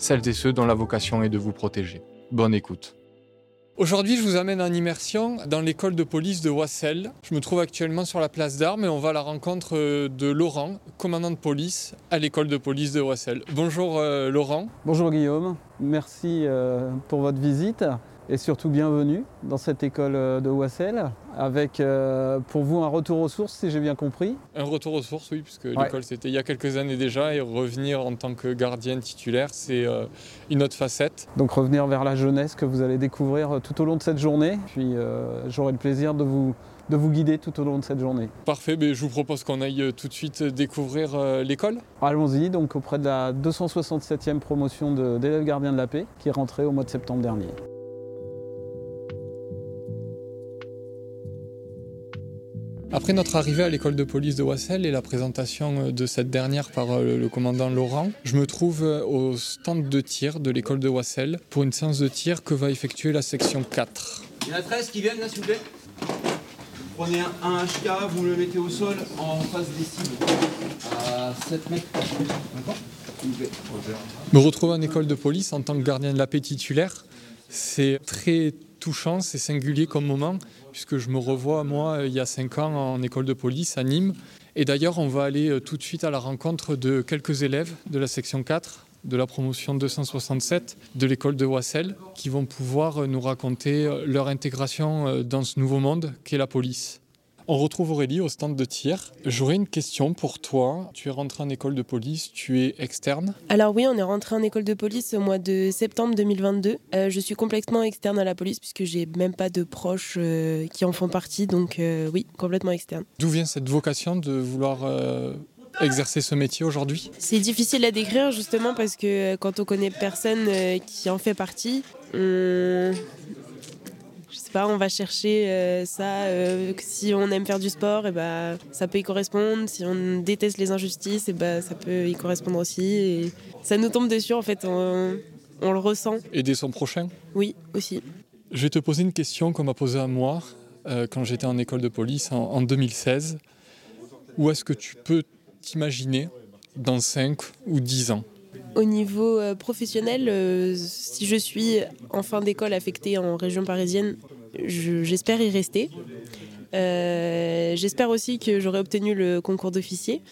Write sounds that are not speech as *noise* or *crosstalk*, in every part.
celles et ceux dont la vocation est de vous protéger. Bonne écoute. Aujourd'hui, je vous amène en immersion dans l'école de police de Wassel. Je me trouve actuellement sur la place d'armes et on va à la rencontre euh, de Laurent, commandant de police à l'école de police de Wassel. Bonjour euh, Laurent. Bonjour Guillaume, merci euh, pour votre visite et surtout bienvenue dans cette école euh, de Wassel avec euh, pour vous un retour aux sources si j'ai bien compris. Un retour aux sources, oui, puisque l'école c'était il y a quelques années déjà et revenir en tant que gardienne titulaire, c'est euh, une autre facette. Donc revenir vers la jeunesse que vous allez découvrir tout au long de cette journée. Puis j'aurai le plaisir de vous de vous guider tout au long de cette journée. Parfait, mais je vous propose qu'on aille tout de suite découvrir l'école. Allons-y, donc auprès de la 267e promotion d'élèves gardiens de la paix qui est rentrée au mois de septembre dernier. Après notre arrivée à l'école de police de Wassel et la présentation euh, de cette dernière par euh, le commandant Laurent, je me trouve euh, au stand de tir de l'école de Wassel pour une séance de tir que va effectuer la section 4. Il y en a 13 qui viennent là s'il vous plaît. Prenez un, HK, vous le mettez au sol en face des cibles à 7 mètres. D'accord Me retrouver en école de police en tant que gardien de la paix titulaire, c'est très touchant, c'est singulier comme moment, puisque je me revois, moi, il y a 5 ans, en école de police à Nîmes. Et d'ailleurs, on va aller euh, tout de suite à la rencontre de quelques élèves de la section 4 de la promotion 267 de l'école de Wassel qui vont pouvoir euh, nous raconter euh, leur intégration dans ce nouveau monde qu'est la police. On retrouve Aurélie au stand de tir. J'aurais une question pour toi. Tu es rentrée en école de police, tu es externe? Alors oui, on est rentré en école de police au mois de septembre 2022. Euh, je suis complètement externe à la police puisque j'ai même pas de proches euh, qui en font partie, donc euh, oui, complètement externe. D'où vient cette vocation de vouloir exercer ce métier aujourd'hui? C'est difficile à décrire justement parce que quand on connaît personne qui en fait partie, on on va chercher euh, ça. Euh, si on aime faire du sport, et eh ben, ça peut y correspondre. Si on déteste les injustices, et eh ben, ça peut y correspondre aussi. Et ça nous tombe dessus, en fait, on, le ressent. Aider son prochain Oui, aussi. Je vais te poser une question qu'on m'a posée à moi euh, quand j'étais en école de police en, en 2016. Où est-ce que tu peux t'imaginer dans 5 ou 10 ans? Au niveau professionnel, si je suis en fin d'école affectée en région parisienne, j'espère y rester. Euh, j'espère aussi que j'aurai obtenu le concours d'officier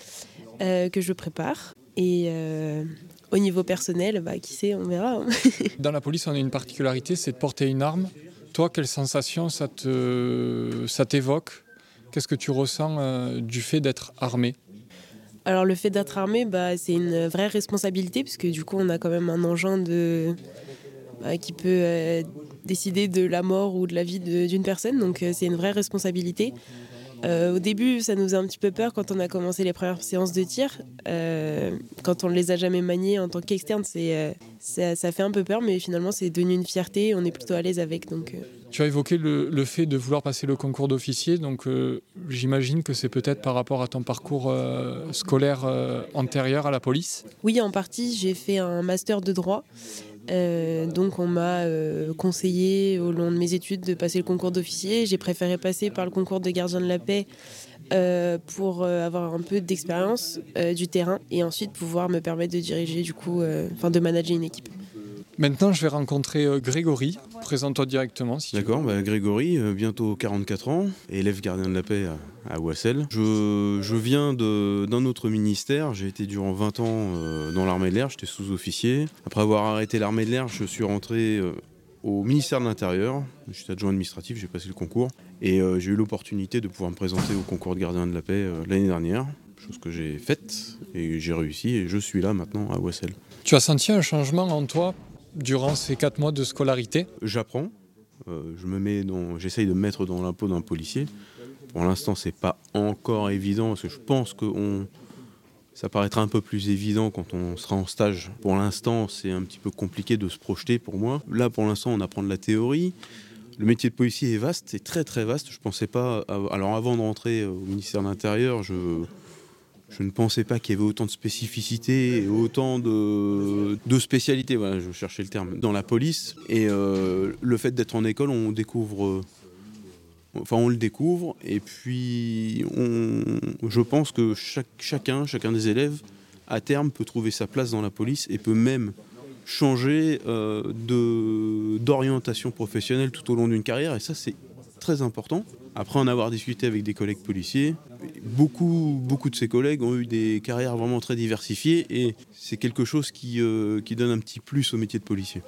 euh, que je prépare. Et euh, au niveau personnel, bah, qui sait, on verra. Hein. *laughs* Dans la police, on a une particularité, c'est de porter une arme. Toi, quelle sensation ça te, ça t'évoque? Qu'est-ce que tu ressens du fait d'être armé? Alors le fait d'être armé, bah, c'est une vraie responsabilité puisque du coup on a quand même un engin de, qui peut décider de la mort ou de la vie d'une personne. Donc euh, c'est une vraie responsabilité. Euh, au début, ça nous a un petit peu peur quand on a commencé les premières séances de tir. Euh, quand on ne les a jamais maniées en tant qu'externe, ça, fait un peu peur, mais finalement, c'est devenu une fierté. On est plutôt à l'aise avec. Donc, Tu as évoqué le, le, fait de vouloir passer le concours d'officier. Donc, j'imagine que c'est peut-être par rapport à ton parcours scolaire antérieur à la police. Oui, en partie. J'ai fait un master de droit. Euh, donc on m'a euh, conseillé au long de mes études de passer le concours d'officier. J'ai préféré passer par le concours de gardien de la paix euh, pour avoir un peu d'expérience du terrain et ensuite pouvoir me permettre de diriger du coup, enfin de manager une équipe. Maintenant, je vais rencontrer Grégory. Présente-toi directement. Si D'accord, bah, Grégory, bientôt 44 ans, élève gardien de la paix à, Wassel. Je, je viens d'un autre ministère. J'ai été durant 20 ans dans l'armée de l'air. J'étais sous-officier. Après avoir arrêté l'armée de l'air, je suis rentré au ministère de l'Intérieur. Je suis adjoint administratif, j'ai passé le concours. Et j'ai eu l'opportunité de pouvoir me présenter au concours de gardien de la paix l'année dernière. Chose que j'ai faite et j'ai réussi et je suis là maintenant à Wassel. Tu as senti un changement en toi durant ces quatre mois de scolarité J'apprends. Euh, je me j'essaye de me mettre dans la peau d'un policier. Pour l'instant, c'est pas encore évident parce que je pense que Ça paraîtra un peu plus évident quand on sera en stage. Pour l'instant, c'est un petit peu compliqué de se projeter pour moi. Là, pour l'instant, on apprend de la théorie. Le métier de policier est vaste, c'est très très vaste. Je pensais pas. Alors avant de rentrer au ministère de l'Intérieur, je, je ne pensais pas qu'il y avait autant de spécificités et autant de, spécialités. Voilà, je cherchais le terme dans la police. Et euh, le fait d'être en école, on découvre. Enfin, on le découvre, et puis je pense que chacun, chacun des élèves, à terme, peut trouver sa place dans la police et peut même changer euh, d'orientation professionnelle tout au long d'une carrière. Et ça, c'est très important. Après en avoir discuté avec des collègues policiers, beaucoup, beaucoup de ces collègues ont eu des carrières vraiment très diversifiées et c'est quelque chose qui, euh, qui donne un petit plus au métier de policier.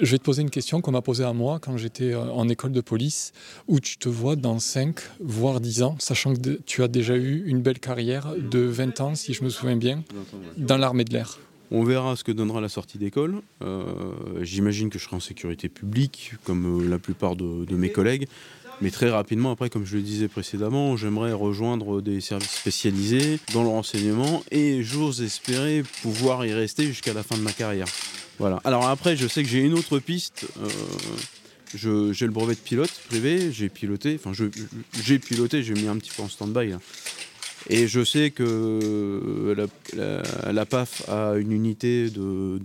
Je vais te poser une question qu'on m'a posée à moi quand j'étais euh, en école de police, où tu te vois dans 5, voire 10 ans, sachant que tu as déjà eu une belle carrière de 20 ans, si je me souviens bien, dans l'armée de l'air. On verra ce que donnera la sortie d'école. Euh, j'imagine que je serai en sécurité publique, comme la plupart de, de mes collègues. Mais très rapidement, après, comme je le disais précédemment, j'aimerais rejoindre des services spécialisés dans le renseignement et j'ose espérer pouvoir y rester jusqu'à la fin de ma carrière. Voilà. Alors après, je sais que j'ai une autre piste. Euh, j'ai le brevet de pilote privé, j'ai piloté, enfin j'ai piloté, j'ai mis un petit peu en stand-by. Et je sais que la, PAF a une unité d'avions,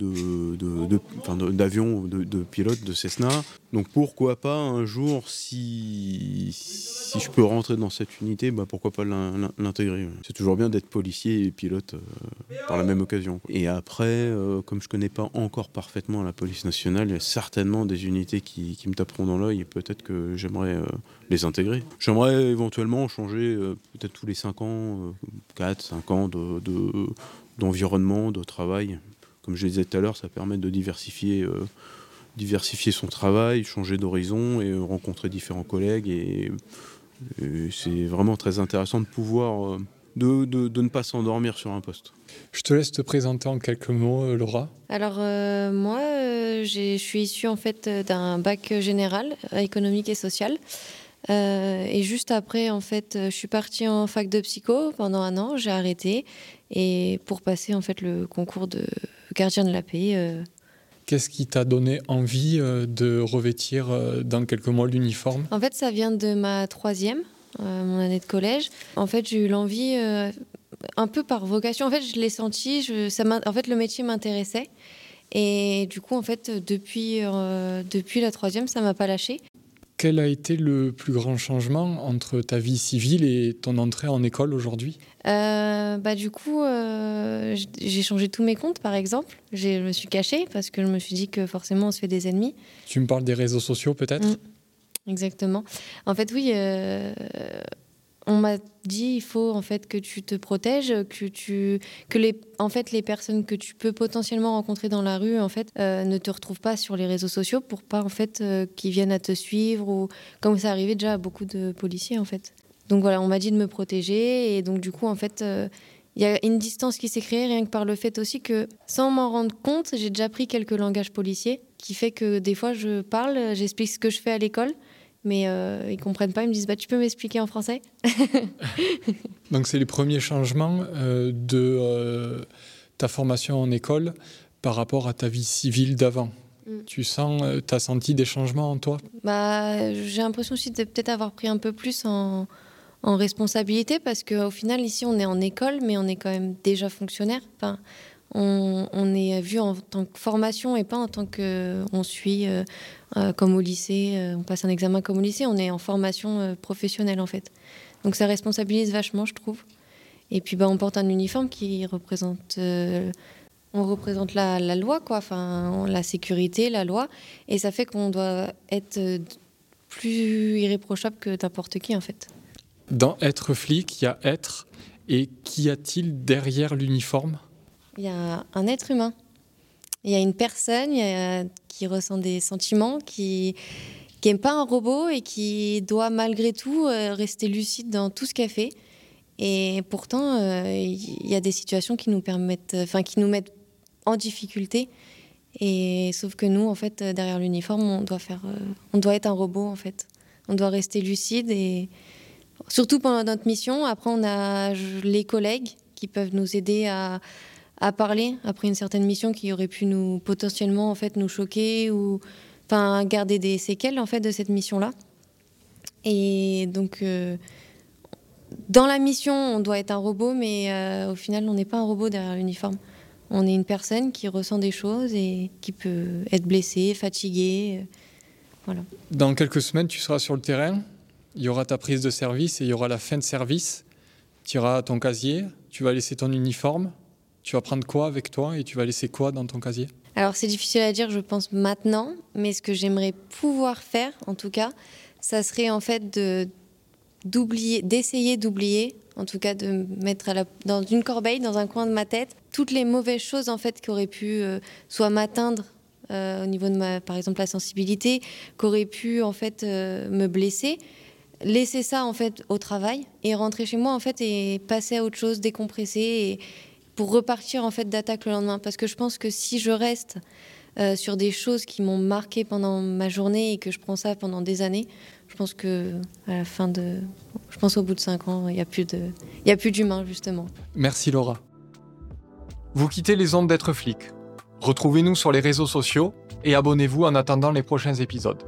de, de, de, pilotes de Cessna. Donc pourquoi pas un jour, si, si je peux rentrer dans cette unité, bah pourquoi pas l'intégrer. C'est toujours bien d'être policier et pilote euh, par la même occasion. Et après, euh, comme je connais pas encore parfaitement la police nationale, il y a certainement des unités qui, qui me taperont dans l'œil et peut-être que j'aimerais euh, les intégrer. J'aimerais éventuellement changer peut-être tous les 5 ans, 4, 5 ans d'environnement, de, de, travail. Comme je le disais tout à l'heure, ça permet de diversifier diversifier son travail, changer d'horizon et rencontrer différents collègues. Et, c'est vraiment très intéressant de pouvoir, euh, de, de, ne pas s'endormir sur un poste. Je te laisse te présenter en quelques mots, euh, Laura. Alors euh, moi, je suis issue en fait d'un bac général, économique et social. et juste après, en fait, je suis partie en fac de psycho pendant un an. J'ai arrêté et pour passer en fait le concours de gardien de la paix Qu'est-ce qui t'a donné envie euh, de revêtir euh, dans quelques mois l'uniforme? En fait, ça vient de ma troisième, euh, mon année de collège. En fait, j'ai eu l'envie, un peu par vocation. En fait, je l'ai senti. En fait, le métier m'intéressait. Et du coup, en fait, depuis, depuis la troisième, ça m'a pas lâché. Quel a été le plus grand changement entre ta vie civile et ton entrée en école aujourd'hui? Euh, bah, Du coup, euh, j'ai changé tous mes comptes, par exemple. Je me suis cachée parce que je me suis dit que forcément, on se fait des ennemis. Tu me parles des réseaux sociaux, peut-être? Mm. Exactement. En fait, oui, euh, on m'a dit il faut en fait que tu te protèges, que tu que les en fait les personnes que tu peux potentiellement rencontrer dans la rue en fait euh, ne te retrouvent pas sur les réseaux sociaux pour pas en fait euh, qu'ils viennent à te suivre ou comme ça arrivait déjà à beaucoup de policiers en fait. Donc voilà, on m'a dit de me protéger et donc du coup en fait euh, il y a une distance qui s'est créée rien que par le fait aussi que sans m'en rendre compte, j'ai déjà pris quelques langages policiers qui fait que des fois je parle, j'explique ce que je fais à l'école mais euh, ils comprennent pas. Ils me disent bah, Tu peux m'expliquer en français *laughs* Donc, c'est les premiers changements euh, de euh, ta formation en école par rapport à ta vie civile d'avant. Mm. Tu sens, euh, tu as senti des changements en toi? Bah, J'ai l'impression aussi de peut-être avoir pris un peu plus en, en responsabilité parce qu'au final, ici, on est en école, mais on est quand même déjà fonctionnaire. Enfin, on, est vu en tant que formation et pas en tant qu'on suit euh, euh, comme au lycée, euh, on passe un examen comme au lycée, on est en formation professionnelle en fait. Donc ça responsabilise vachement, je trouve. Et puis bah, on porte un uniforme qui représente, on représente la, loi, quoi, enfin la sécurité, la loi, et ça fait qu'on doit être plus irréprochable que n'importe qui en fait. Dans être flic, il y a être, et qu'y a-t-il derrière l'uniforme? Il y a un être humain. Il y a une personne qui ressent des sentiments, qui n'aime pas un robot et qui doit malgré tout euh, rester lucide dans tout ce qu'elle fait. Et pourtant, euh, il y a des situations qui nous permettent, enfin qui nous mettent en difficulté. Et sauf que nous, en fait, derrière l'uniforme, on doit faire, euh, on doit être un robot en fait. On doit rester lucide et surtout pendant notre mission. Après, on a les collègues qui peuvent nous aider à, à parler après une certaine mission qui aurait pu nous potentiellement en fait nous choquer ou enfin garder des séquelles en fait de cette mission là. Et donc euh, dans la mission, on doit être un robot, mais euh, au final, on n'est pas un robot derrière l'uniforme. On est une personne qui ressent des choses et qui peut être blessée, fatiguée. euh, voilà. Dans quelques semaines, tu seras sur le terrain. Il y aura ta prise de service et il y aura la fin de service. Tu à ton casier, tu vas laisser ton uniforme. Tu vas prendre quoi avec toi et tu vas laisser quoi dans ton casier? Alors c'est difficile à dire, je pense maintenant, mais ce que j'aimerais pouvoir faire, en tout cas, ça serait en fait d'oublier, d'essayer d'oublier, en tout cas de me mettre dans une corbeille, dans un coin de ma tête, toutes les mauvaises choses en fait qui auraient pu euh, soit m'atteindre euh, au niveau de ma, par exemple la sensibilité, qui auraient pu en fait euh, me blesser, laisser ça en fait au travail et rentrer chez moi en fait et passer à autre chose, décompresser et pour repartir en fait d'attaque le lendemain. Parce que je pense que si je reste euh, sur des choses qui m'ont marqué pendant ma journée et que je prends ça pendant des années, je pense que à la fin de, je pense au bout de cinq ans, il n'y a plus de, il y a plus d'humain justement. Merci Laura. Vous quittez les ondes d'être flic. Retrouvez-nous sur les réseaux sociaux et abonnez-vous en attendant les prochains épisodes.